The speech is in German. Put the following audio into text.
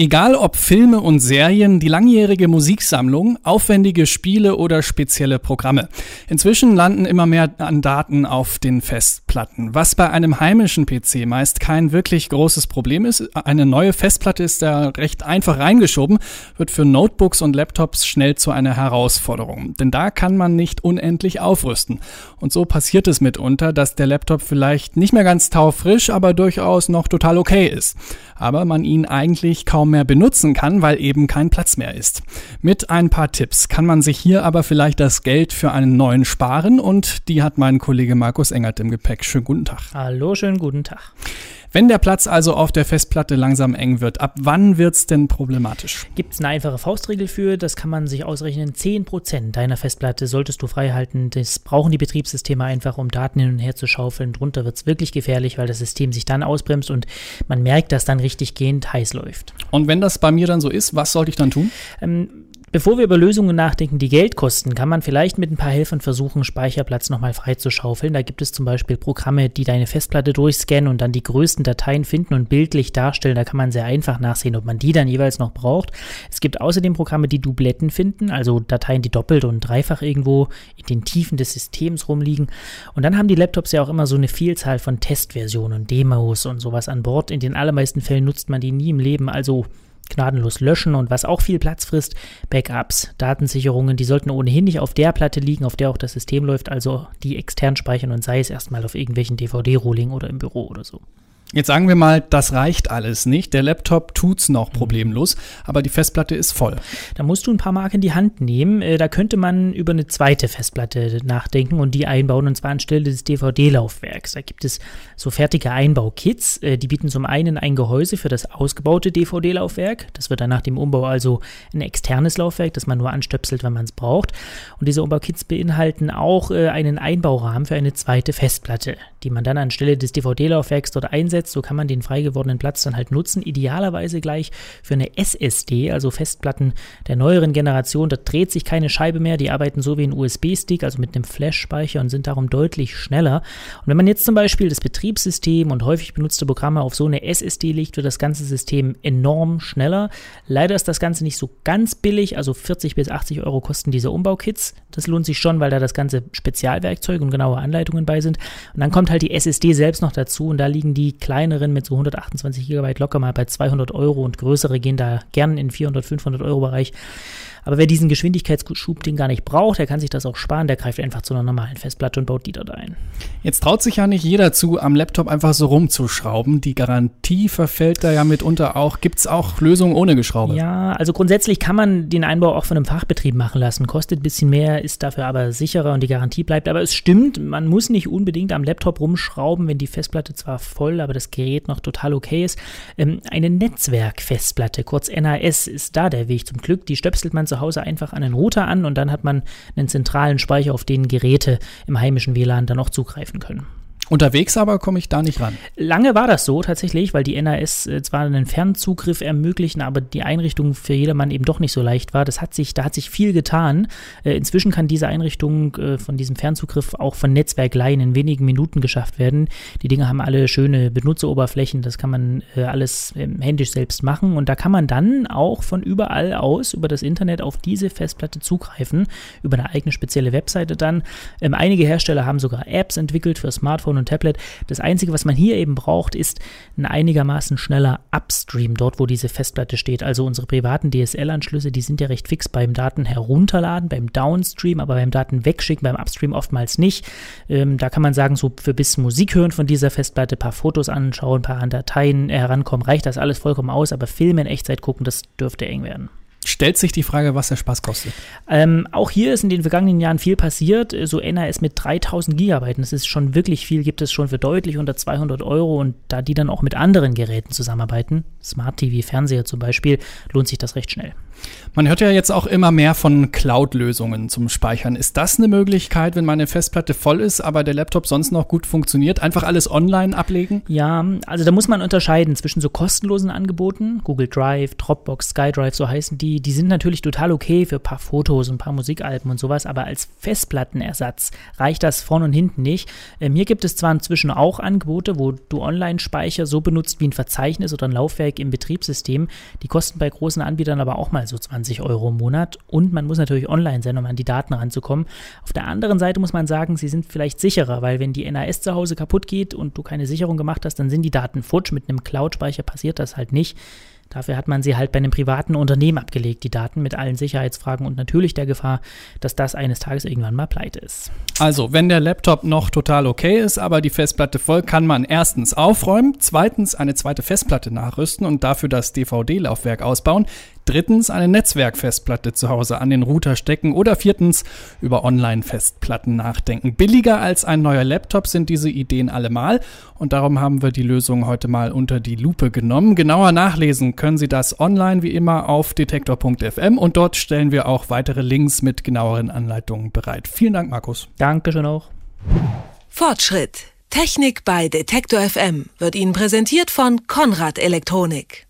Egal ob Filme und Serien, die langjährige Musiksammlung, aufwendige Spiele oder spezielle Programme. Inzwischen landen immer mehr an Daten auf den Festplatten. Was bei einem heimischen PC meist kein wirklich großes Problem ist, eine neue Festplatte ist da recht einfach reingeschoben, wird für Notebooks und Laptops schnell zu einer Herausforderung. Denn da kann man nicht unendlich aufrüsten. Und so passiert es mitunter, dass der Laptop vielleicht nicht mehr ganz taufrisch, aber durchaus noch total okay ist. Aber man ihn eigentlich kaum kaum mehr benutzen kann, weil eben kein Platz mehr ist. Mit ein paar Tipps kann man sich hier aber vielleicht das Geld für einen neuen sparen und die hat mein Kollege Markus Engert im Gepäck. Schönen guten Tag. Hallo, schönen guten Tag. Wenn der Platz also auf der Festplatte langsam eng wird, ab wann wird es denn problematisch? Gibt es eine einfache Faustregel für, das kann man sich ausrechnen. 10% deiner Festplatte solltest du freihalten. Das brauchen die Betriebssysteme einfach, um Daten hin und her zu schaufeln. Drunter wird es wirklich gefährlich, weil das System sich dann ausbremst und man merkt, dass dann richtig gehend heiß läuft. Und wenn das bei mir dann so ist, was sollte ich dann tun? Ähm, Bevor wir über Lösungen nachdenken, die Geld kosten, kann man vielleicht mit ein paar Helfern versuchen, Speicherplatz nochmal freizuschaufeln. Da gibt es zum Beispiel Programme, die deine Festplatte durchscannen und dann die größten Dateien finden und bildlich darstellen. Da kann man sehr einfach nachsehen, ob man die dann jeweils noch braucht. Es gibt außerdem Programme, die Dubletten finden, also Dateien, die doppelt und dreifach irgendwo in den Tiefen des Systems rumliegen. Und dann haben die Laptops ja auch immer so eine Vielzahl von Testversionen, Demos und sowas an Bord. In den allermeisten Fällen nutzt man die nie im Leben, also gnadenlos löschen und was auch viel Platz frisst, Backups, Datensicherungen, die sollten ohnehin nicht auf der Platte liegen, auf der auch das System läuft, also die extern speichern und sei es erstmal auf irgendwelchen DVD-Rohling oder im Büro oder so. Jetzt sagen wir mal, das reicht alles nicht. Der Laptop tut's noch problemlos, aber die Festplatte ist voll. Da musst du ein paar Mark in die Hand nehmen. Äh, da könnte man über eine zweite Festplatte nachdenken und die einbauen, und zwar anstelle des DVD-Laufwerks. Da gibt es so fertige Einbaukits. Äh, die bieten zum einen ein Gehäuse für das ausgebaute DVD-Laufwerk. Das wird dann nach dem Umbau also ein externes Laufwerk, das man nur anstöpselt, wenn man es braucht. Und diese Umbaukits beinhalten auch äh, einen Einbaurahmen für eine zweite Festplatte, die man dann anstelle des DVD-Laufwerks dort einsetzt einsetzt, so kann man den frei gewordenen Platz dann halt nutzen. Idealerweise gleich für eine SSD, also Festplatten der neueren Generation. Da dreht sich keine Scheibe mehr. Die arbeiten so wie ein USB-Stick, also mit einem Flash-Speicher und sind darum deutlich schneller. Und wenn man jetzt zum Beispiel das Betriebssystem und häufig benutzte Programme auf so eine SSD legt, wird das ganze System enorm schneller. Leider ist das Ganze nicht so ganz billig, also 40 bis 80 Euro kosten diese Umbaukits. Das lohnt sich schon, weil da das ganze Spezialwerkzeug und genaue Anleitungen bei sind. Und dann kommt halt die SSD selbst noch dazu und da liegen die kleineren mit so 128 GB locker mal bei 200 Euro und größere gehen da gern in 400, 500 Euro Bereich. Aber wer diesen Geschwindigkeitsschub den gar nicht braucht, der kann sich das auch sparen, der greift einfach zu einer normalen Festplatte und baut die dort ein. Jetzt traut sich ja nicht jeder zu, am Laptop einfach so rumzuschrauben. Die Garantie verfällt da ja mitunter auch. Gibt es auch Lösungen ohne Geschraube? Ja, also grundsätzlich kann man den Einbau auch von einem Fachbetrieb machen lassen. Kostet ein bisschen mehr, ist dafür aber sicherer und die Garantie bleibt. Aber es stimmt, man muss nicht unbedingt am Laptop rumschrauben, wenn die Festplatte zwar voll, aber das Gerät noch total okay ist. Ähm, eine Netzwerkfestplatte, kurz NAS, ist da der Weg zum Glück. Die stöpselt man zu Hause einfach an den Router an und dann hat man einen zentralen Speicher, auf den Geräte im heimischen WLAN dann auch zugreifen können. Unterwegs aber komme ich da nicht ran. Lange war das so tatsächlich, weil die NAS äh, zwar einen Fernzugriff ermöglichen, aber die Einrichtung für jedermann eben doch nicht so leicht war. Das hat sich, da hat sich viel getan. Äh, inzwischen kann diese Einrichtung äh, von diesem Fernzugriff auch von Netzwerkleihen in wenigen Minuten geschafft werden. Die Dinge haben alle schöne Benutzeroberflächen, das kann man alles ähm, händisch selbst machen und da kann man dann auch von überall aus über das Internet auf diese Festplatte zugreifen, über eine eigene spezielle Webseite dann. Ähm, einige Hersteller haben sogar Apps entwickelt für Smartphone und Tablet. Das Einzige, was man hier eben braucht, ist ein einigermaßen schneller Upstream, dort wo diese Festplatte steht. Also unsere privaten DSL-Anschlüsse, die sind ja recht fix beim Daten herunterladen, beim Downstream, aber beim Daten wegschicken, beim Upstream oftmals nicht. Ähm, da kann man sagen, so für bis Musik hören von dieser Festplatte, paar Fotos anschauen, ein paar an Dateien herankommen, reicht das alles vollkommen aus, aber Filme in Echtzeit gucken, das dürfte eng werden stellt sich die Frage, was der Spaß kostet. Ähm, auch hier ist in den vergangenen Jahren viel passiert. So NAS mit 3000 Gigabyte, das ist schon wirklich viel, gibt es schon für deutlich unter 200 Euro und da die dann auch mit anderen Geräten zusammenarbeiten, Smart TV, Fernseher zum Beispiel, lohnt sich das recht schnell. Man hört ja jetzt auch immer mehr von Cloud-Lösungen zum Speichern. Ist das eine Möglichkeit, wenn meine Festplatte voll ist, aber der Laptop sonst noch gut funktioniert, einfach alles online ablegen? Ja, also da muss man unterscheiden zwischen so kostenlosen Angeboten, Google Drive, Dropbox, SkyDrive, so heißen die. Die sind natürlich total okay für ein paar Fotos und ein paar Musikalben und sowas, aber als Festplattenersatz reicht das vorne und hinten nicht. Ähm, hier gibt es zwar inzwischen auch Angebote, wo du Online-Speicher so benutzt wie ein Verzeichnis oder ein Laufwerk im Betriebssystem. Die kosten bei großen Anbietern aber auch mal so 20 20 Euro im Monat und man muss natürlich online sein, um an die Daten ranzukommen. Auf der anderen Seite muss man sagen, sie sind vielleicht sicherer, weil wenn die NAS zu Hause kaputt geht und du keine Sicherung gemacht hast, dann sind die Daten futsch. Mit einem Cloud-Speicher passiert das halt nicht. Dafür hat man sie halt bei einem privaten Unternehmen abgelegt, die Daten mit allen Sicherheitsfragen und natürlich der Gefahr, dass das eines Tages irgendwann mal pleite ist. Also, wenn der Laptop noch total okay ist, aber die Festplatte voll, kann man erstens aufräumen, zweitens eine zweite Festplatte nachrüsten und dafür das DVD-Laufwerk ausbauen, drittens eine Netzwerkfestplatte zu Hause an den Router stecken oder viertens über Online-Festplatten nachdenken. Billiger als ein neuer Laptop sind diese Ideen allemal und darum haben wir die Lösung heute mal unter die Lupe genommen. Genauer nachlesen können Sie das online wie immer auf detektor.fm und dort stellen wir auch weitere Links mit genaueren Anleitungen bereit. Vielen Dank, Markus. Dankeschön auch. Fortschritt. Technik bei Detektor FM wird Ihnen präsentiert von Konrad Elektronik.